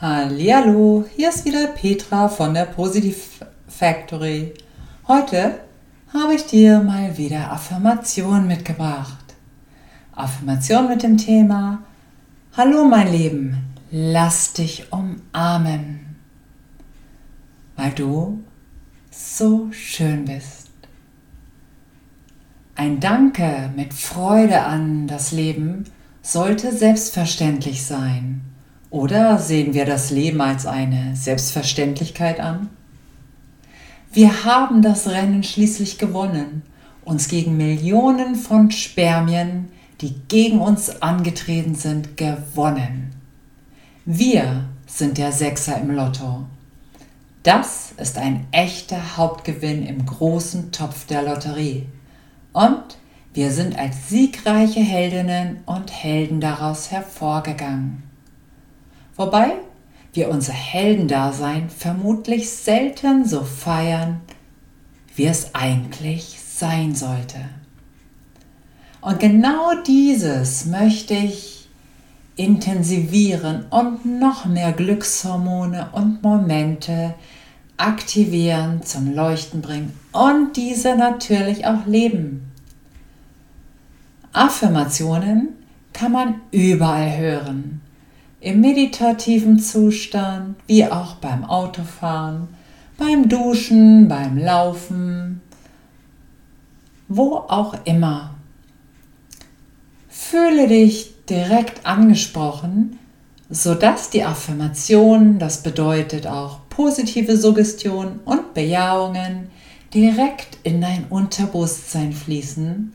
Hallo, hier ist wieder Petra von der Positive Factory. Heute habe ich dir mal wieder Affirmation mitgebracht. Affirmation mit dem Thema Hallo mein Leben, lass dich umarmen, weil du so schön bist. Ein Danke mit Freude an das Leben sollte selbstverständlich sein. Oder sehen wir das Leben als eine Selbstverständlichkeit an? Wir haben das Rennen schließlich gewonnen, uns gegen Millionen von Spermien, die gegen uns angetreten sind, gewonnen. Wir sind der Sechser im Lotto. Das ist ein echter Hauptgewinn im großen Topf der Lotterie. Und wir sind als siegreiche Heldinnen und Helden daraus hervorgegangen. Wobei wir unser Heldendasein vermutlich selten so feiern, wie es eigentlich sein sollte. Und genau dieses möchte ich intensivieren und noch mehr Glückshormone und Momente aktivieren, zum Leuchten bringen und diese natürlich auch leben. Affirmationen kann man überall hören. Im meditativen Zustand, wie auch beim Autofahren, beim Duschen, beim Laufen, wo auch immer. Fühle dich direkt angesprochen, sodass die Affirmation, das bedeutet auch positive Suggestion und Bejahungen, direkt in dein Unterbewusstsein fließen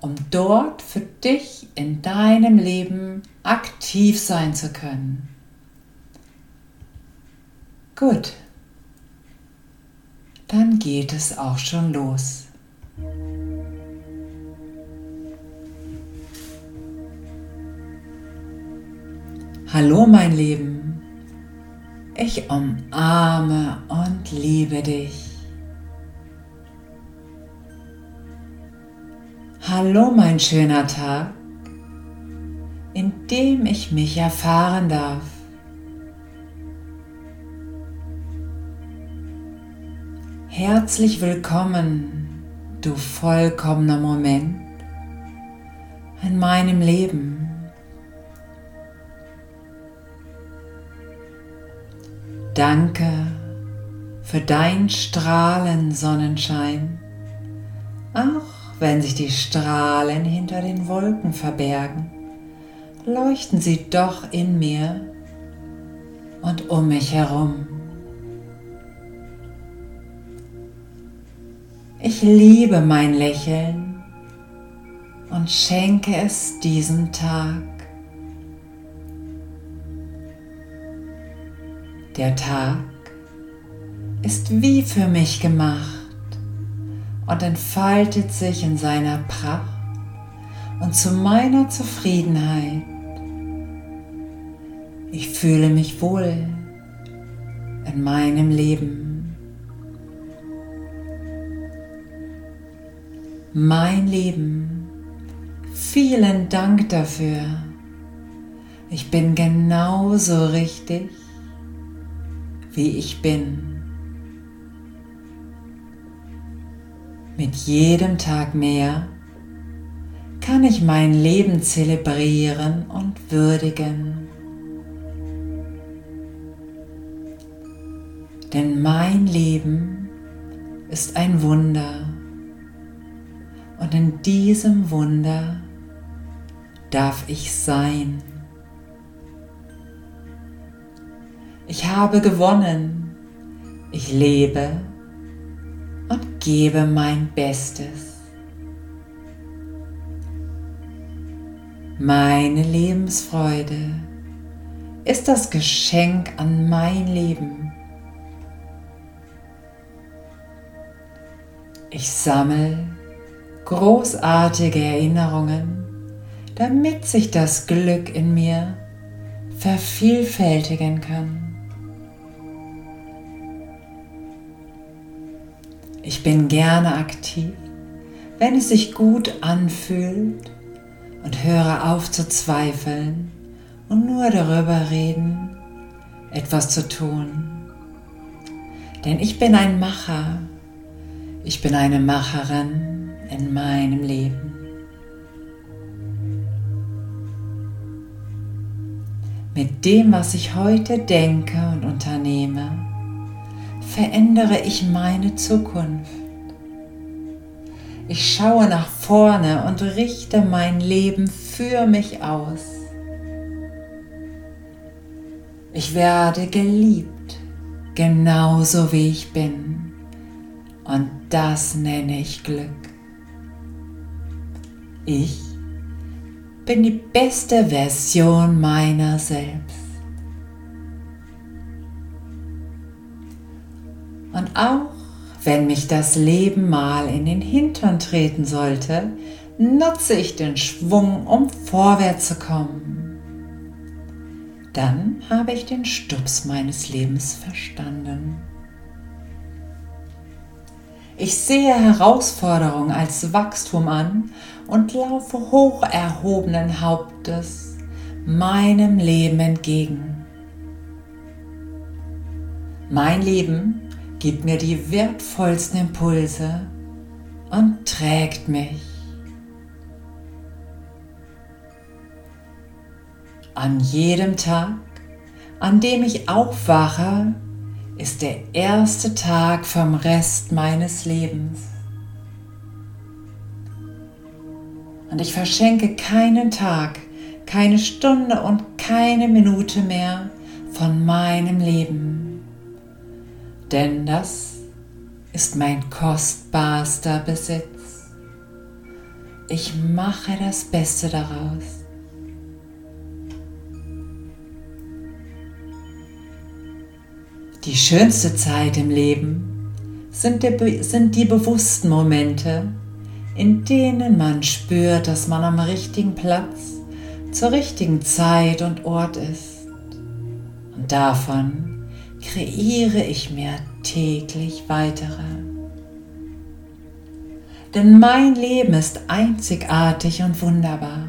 um dort für dich in deinem Leben aktiv sein zu können. Gut, dann geht es auch schon los. Hallo mein Leben, ich umarme und liebe dich. Hallo mein schöner Tag, in dem ich mich erfahren darf. Herzlich willkommen, du vollkommener Moment in meinem Leben. Danke für dein Strahlen Sonnenschein, wenn sich die Strahlen hinter den Wolken verbergen, leuchten sie doch in mir und um mich herum. Ich liebe mein Lächeln und schenke es diesem Tag. Der Tag ist wie für mich gemacht und entfaltet sich in seiner Pracht und zu meiner Zufriedenheit. Ich fühle mich wohl in meinem Leben. Mein Leben, vielen Dank dafür. Ich bin genauso richtig, wie ich bin. Mit jedem Tag mehr kann ich mein Leben zelebrieren und würdigen. Denn mein Leben ist ein Wunder und in diesem Wunder darf ich sein. Ich habe gewonnen. Ich lebe gebe mein Bestes. Meine Lebensfreude ist das Geschenk an mein Leben. Ich sammle großartige Erinnerungen, damit sich das Glück in mir vervielfältigen kann. Ich bin gerne aktiv, wenn es sich gut anfühlt und höre auf zu zweifeln und nur darüber reden, etwas zu tun. Denn ich bin ein Macher, ich bin eine Macherin in meinem Leben. Mit dem, was ich heute denke und unternehme, verändere ich meine Zukunft. Ich schaue nach vorne und richte mein Leben für mich aus. Ich werde geliebt, genauso wie ich bin. Und das nenne ich Glück. Ich bin die beste Version meiner selbst. Auch wenn mich das Leben mal in den Hintern treten sollte, nutze ich den Schwung, um vorwärts zu kommen. Dann habe ich den Stups meines Lebens verstanden. Ich sehe Herausforderungen als Wachstum an und laufe hoch erhobenen Hauptes meinem Leben entgegen. Mein Leben gibt mir die wertvollsten Impulse und trägt mich. An jedem Tag, an dem ich aufwache, ist der erste Tag vom Rest meines Lebens. Und ich verschenke keinen Tag, keine Stunde und keine Minute mehr von meinem Leben. Denn das ist mein kostbarster Besitz. Ich mache das Beste daraus. Die schönste Zeit im Leben sind die, sind die bewussten Momente, in denen man spürt, dass man am richtigen Platz zur richtigen Zeit und Ort ist. Und davon kreiere ich mir täglich weitere. Denn mein Leben ist einzigartig und wunderbar.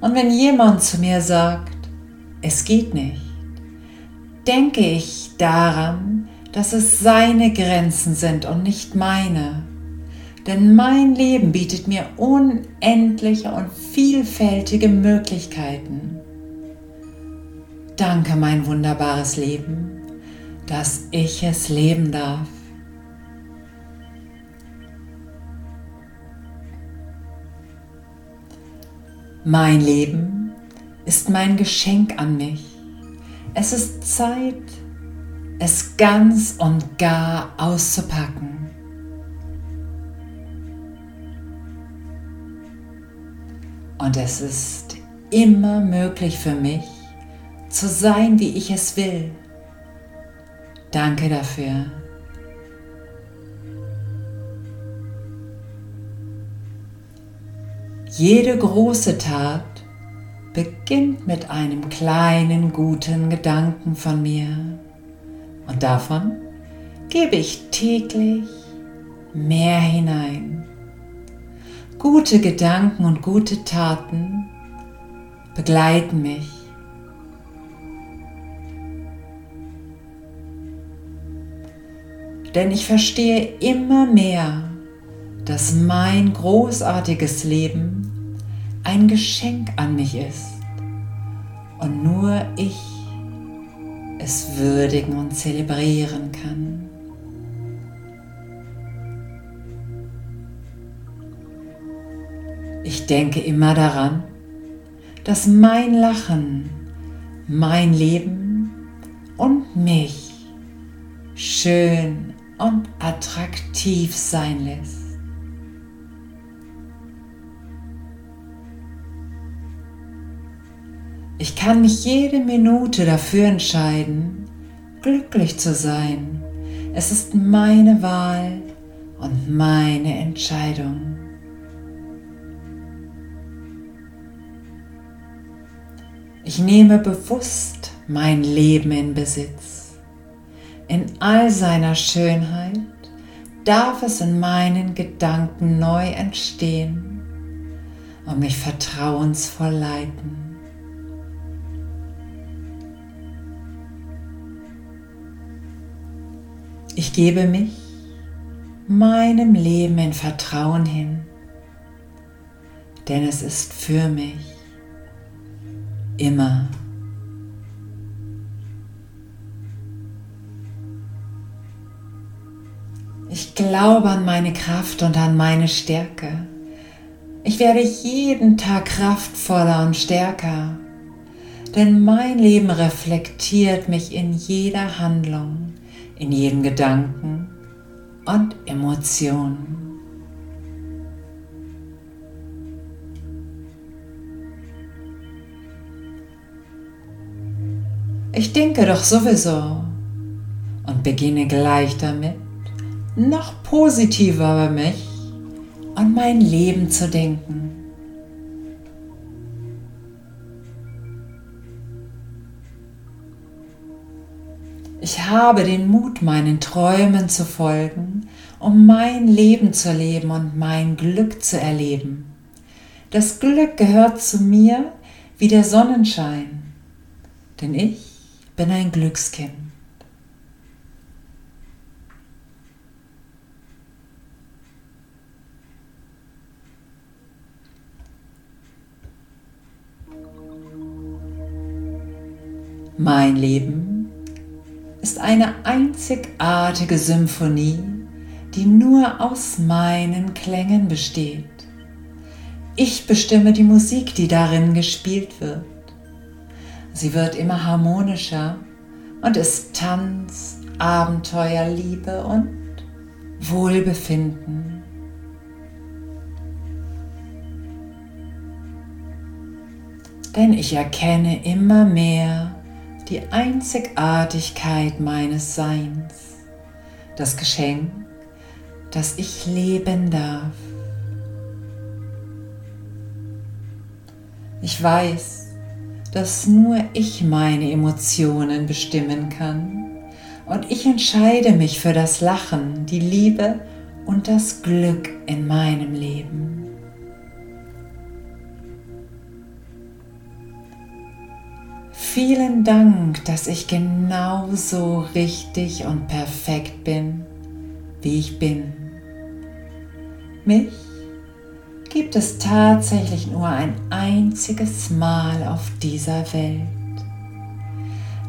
Und wenn jemand zu mir sagt, es geht nicht, denke ich daran, dass es seine Grenzen sind und nicht meine. Denn mein Leben bietet mir unendliche und vielfältige Möglichkeiten. Danke, mein wunderbares Leben, dass ich es leben darf. Mein Leben ist mein Geschenk an mich. Es ist Zeit, es ganz und gar auszupacken. Und es ist immer möglich für mich, zu sein, wie ich es will. Danke dafür. Jede große Tat beginnt mit einem kleinen guten Gedanken von mir und davon gebe ich täglich mehr hinein. Gute Gedanken und gute Taten begleiten mich. Denn ich verstehe immer mehr, dass mein großartiges Leben ein Geschenk an mich ist und nur ich es würdigen und zelebrieren kann. Ich denke immer daran, dass mein Lachen, mein Leben und mich schön und attraktiv sein lässt. Ich kann mich jede Minute dafür entscheiden, glücklich zu sein. Es ist meine Wahl und meine Entscheidung. Ich nehme bewusst mein Leben in Besitz in all seiner Schönheit darf es in meinen Gedanken neu entstehen und mich vertrauensvoll leiten. Ich gebe mich meinem Leben in Vertrauen hin, denn es ist für mich immer. Ich glaube an meine Kraft und an meine Stärke. Ich werde jeden Tag kraftvoller und stärker, denn mein Leben reflektiert mich in jeder Handlung, in jedem Gedanken und Emotion. Ich denke doch sowieso und beginne gleich damit, noch positiver über mich und mein Leben zu denken. Ich habe den Mut, meinen Träumen zu folgen, um mein Leben zu leben und mein Glück zu erleben. Das Glück gehört zu mir wie der Sonnenschein, denn ich bin ein Glückskind. Mein Leben ist eine einzigartige Symphonie, die nur aus meinen Klängen besteht. Ich bestimme die Musik, die darin gespielt wird. Sie wird immer harmonischer und ist Tanz, Abenteuer, Liebe und Wohlbefinden. Denn ich erkenne immer mehr, die Einzigartigkeit meines Seins, das Geschenk, das ich leben darf. Ich weiß, dass nur ich meine Emotionen bestimmen kann und ich entscheide mich für das Lachen, die Liebe und das Glück in meinem Leben. Vielen Dank, dass ich genauso richtig und perfekt bin, wie ich bin. Mich gibt es tatsächlich nur ein einziges Mal auf dieser Welt.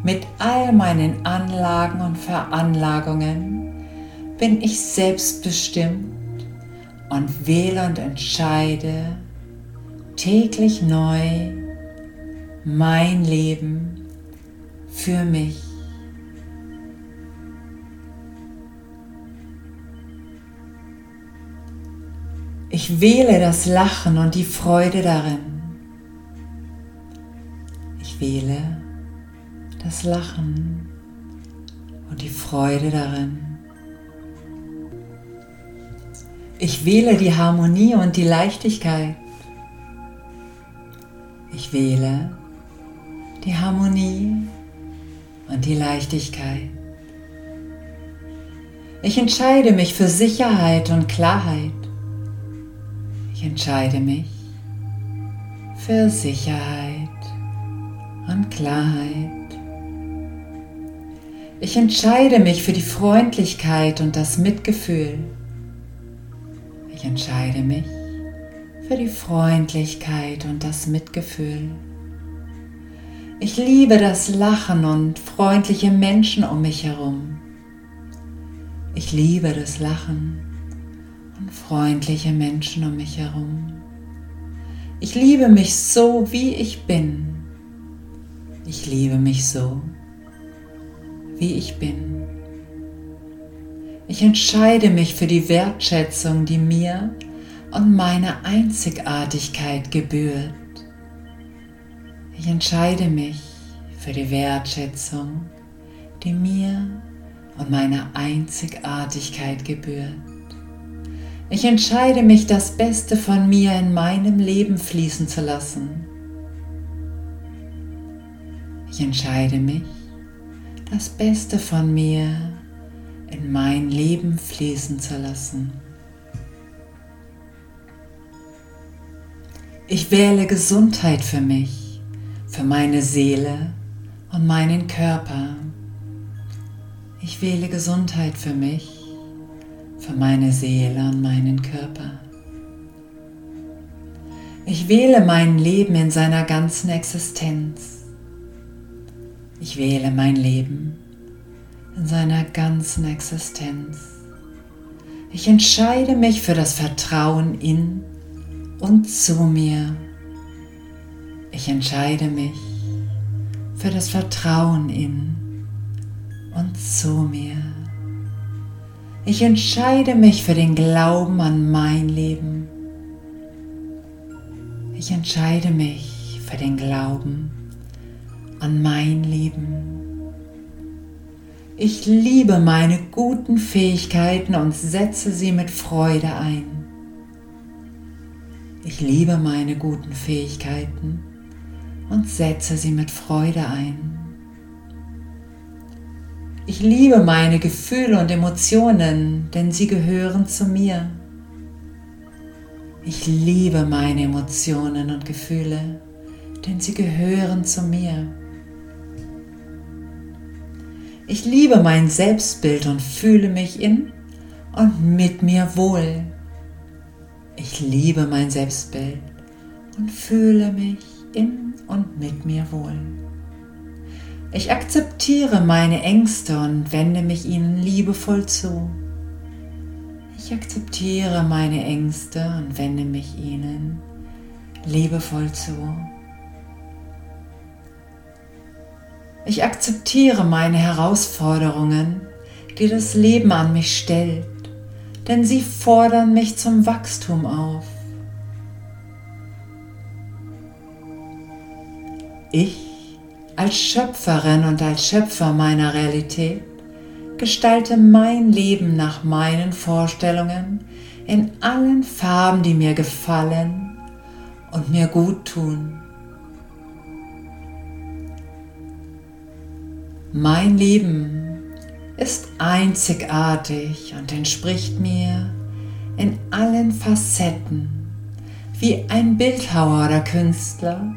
Mit all meinen Anlagen und Veranlagungen bin ich selbstbestimmt und wähle und entscheide täglich neu, mein Leben für mich. Ich wähle das Lachen und die Freude darin. Ich wähle das Lachen und die Freude darin. Ich wähle die Harmonie und die Leichtigkeit. Ich wähle die Harmonie und die Leichtigkeit. Ich entscheide mich für Sicherheit und Klarheit. Ich entscheide mich für Sicherheit und Klarheit. Ich entscheide mich für die Freundlichkeit und das Mitgefühl. Ich entscheide mich für die Freundlichkeit und das Mitgefühl. Ich liebe das Lachen und freundliche Menschen um mich herum. Ich liebe das Lachen und freundliche Menschen um mich herum. Ich liebe mich so, wie ich bin. Ich liebe mich so, wie ich bin. Ich entscheide mich für die Wertschätzung, die mir und meiner Einzigartigkeit gebührt. Ich entscheide mich für die Wertschätzung, die mir und meiner Einzigartigkeit gebührt. Ich entscheide mich, das Beste von mir in meinem Leben fließen zu lassen. Ich entscheide mich, das Beste von mir in mein Leben fließen zu lassen. Ich wähle Gesundheit für mich für meine Seele und meinen Körper. Ich wähle Gesundheit für mich, für meine Seele und meinen Körper. Ich wähle mein Leben in seiner ganzen Existenz. Ich wähle mein Leben in seiner ganzen Existenz. Ich entscheide mich für das Vertrauen in und zu mir. Ich entscheide mich für das Vertrauen in und zu mir. Ich entscheide mich für den Glauben an mein Leben. Ich entscheide mich für den Glauben an mein Leben. Ich liebe meine guten Fähigkeiten und setze sie mit Freude ein. Ich liebe meine guten Fähigkeiten und setze sie mit Freude ein. Ich liebe meine Gefühle und Emotionen, denn sie gehören zu mir. Ich liebe meine Emotionen und Gefühle, denn sie gehören zu mir. Ich liebe mein Selbstbild und fühle mich in und mit mir wohl. Ich liebe mein Selbstbild und fühle mich in und mit mir wohl. Ich akzeptiere meine Ängste und wende mich ihnen liebevoll zu. Ich akzeptiere meine Ängste und wende mich ihnen liebevoll zu. Ich akzeptiere meine Herausforderungen, die das Leben an mich stellt, denn sie fordern mich zum Wachstum auf. Ich als Schöpferin und als Schöpfer meiner Realität gestalte mein Leben nach meinen Vorstellungen in allen Farben, die mir gefallen und mir gut tun. Mein Leben ist einzigartig und entspricht mir in allen Facetten. Wie ein Bildhauer oder Künstler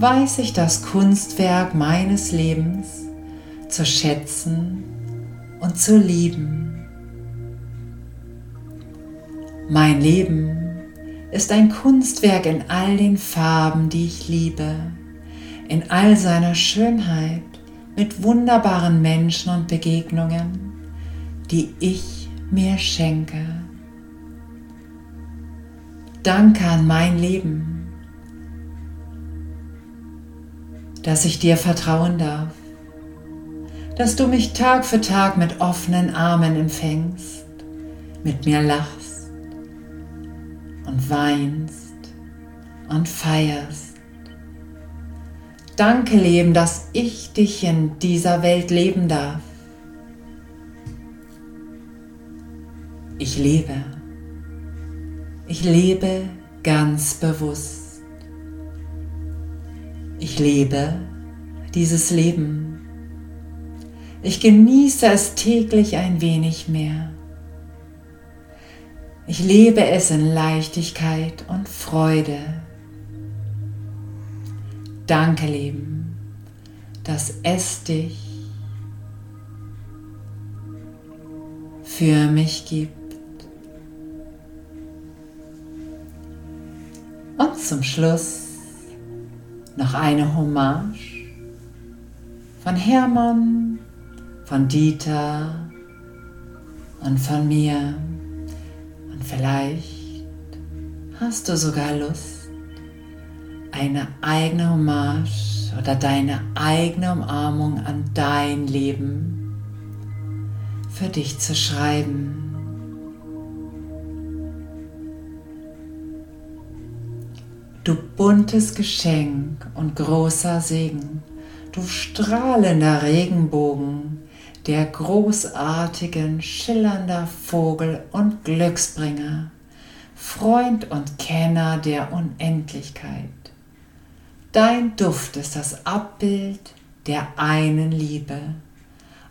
weiß ich das Kunstwerk meines Lebens zu schätzen und zu lieben. Mein Leben ist ein Kunstwerk in all den Farben, die ich liebe, in all seiner Schönheit, mit wunderbaren Menschen und Begegnungen, die ich mir schenke. Danke an mein Leben, dass ich dir vertrauen darf dass du mich Tag für Tag mit offenen Armen empfängst, mit mir lachst und weinst und feierst. Danke, Leben, dass ich dich in dieser Welt leben darf. Ich lebe. Ich lebe ganz bewusst. Ich lebe dieses Leben ich genieße es täglich ein wenig mehr. Ich lebe es in Leichtigkeit und Freude. Danke, Leben, dass es dich für mich gibt. Und zum Schluss noch eine Hommage von Hermann von Dieter und von mir. Und vielleicht hast du sogar Lust, eine eigene Hommage oder deine eigene Umarmung an dein Leben für dich zu schreiben. Du buntes Geschenk und großer Segen, du strahlender Regenbogen, der großartigen, schillernder Vogel und Glücksbringer, Freund und Kenner der Unendlichkeit. Dein Duft ist das Abbild der einen Liebe,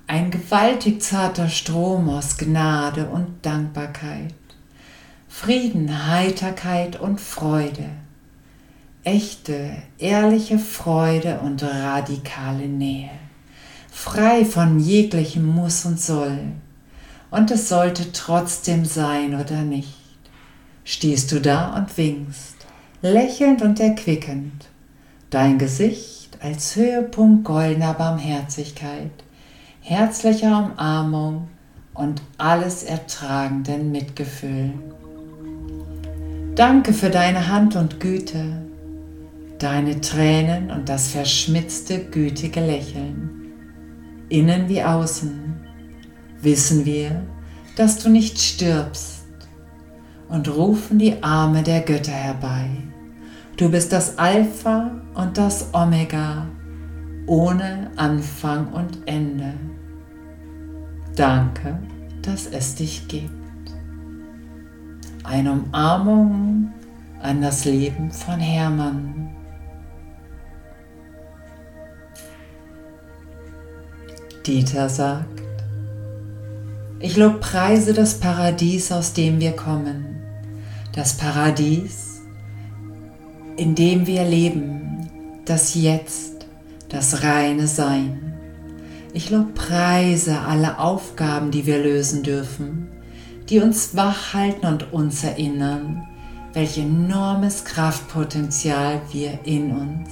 ein gewaltig zarter Strom aus Gnade und Dankbarkeit, Frieden, Heiterkeit und Freude, echte, ehrliche Freude und radikale Nähe. frei von jeglichem Muss und Soll. Und es sollte trotzdem sein oder nicht. Stehst du da und winkst, lächelnd und erquickend, dein Gesicht als Höhepunkt goldener Barmherzigkeit, herzlicher Umarmung und alles ertragenden Mitgefühl. Danke für deine Hand und Güte, deine Tränen und das verschmitzte, gütige Lächeln. Innen wie außen wissen wir, dass du nicht stirbst und rufen die Arme der Götter herbei. Du bist das Alpha und das Omega, ohne Anfang und Ende. Danke, dass es dich gibt eine Umarmung an das Leben von Hermann. Dieter sagt, ich lobpreise das Paradies, aus dem wir kommen, das Paradies, in dem wir leben, das Jetzt, das reine Sein. Ich lobpreise alle Aufgaben, die wir lösen dürfen, die uns wach halten und uns erinnern, welch enormes Kraftpotenzial wir in uns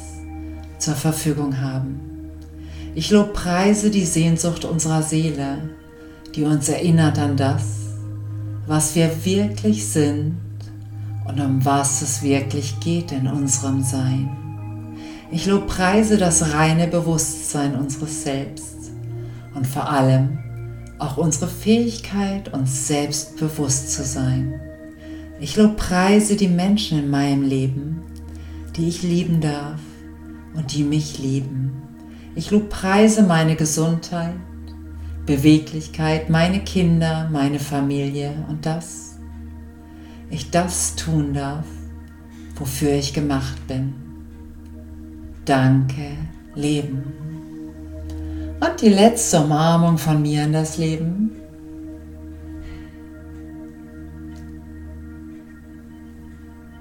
zur Verfügung haben. Ich lobpreise die Sehnsucht unserer Seele, die uns erinnert an das, was wir wirklich sind und um was es wirklich geht in unserem Sein. Ich lobpreise das reine Bewusstsein unseres Selbst und vor allem auch unsere Fähigkeit, uns selbst bewusst zu sein. Ich lobpreise die Menschen in meinem Leben, die ich lieben darf und die mich lieben. Ich lobpreise meine Gesundheit, Beweglichkeit, meine Kinder, meine Familie und das ich das tun darf, wofür ich gemacht bin. Danke, Leben. Und die letzte Umarmung von mir in das Leben.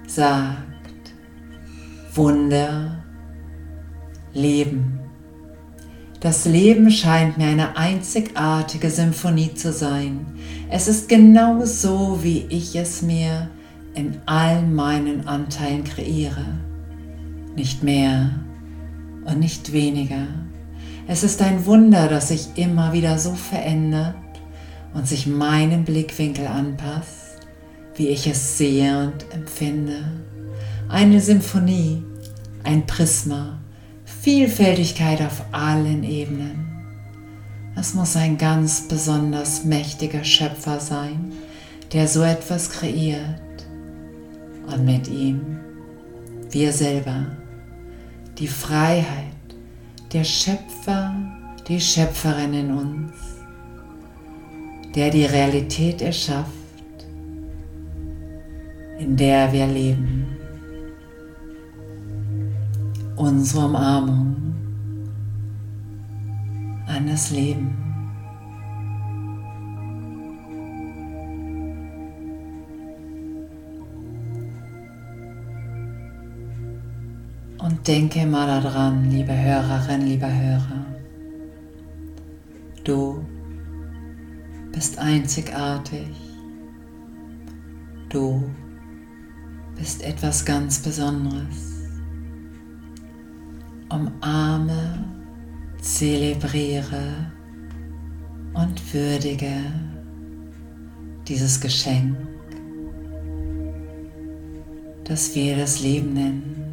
Sagt Wunder, Leben. Das Leben scheint mir eine einzigartige Symphonie zu sein. Es ist genau so, wie ich es mir in all meinen Anteilen kreiere. Nicht mehr und nicht weniger. Es ist ein Wunder, dass sich immer wieder so verändert und sich meinem Blickwinkel anpasst, wie ich es sehe und empfinde. Eine Symphonie, ein Prisma, Vielfältigkeit auf allen Ebenen. Es muss ein ganz besonders mächtiger Schöpfer sein, der so etwas kreiert. Und mit ihm wir selber, die Freiheit, der Schöpfer, die Schöpferin in uns, der die Realität erschafft, in der wir leben. Unsere Umarmung an das Leben. Und denke mal daran, liebe Hörerin, lieber Hörer. Du bist einzigartig. Du bist etwas ganz Besonderes. Umarme, zelebriere und würdige dieses Geschenk, das wir das Leben nennen.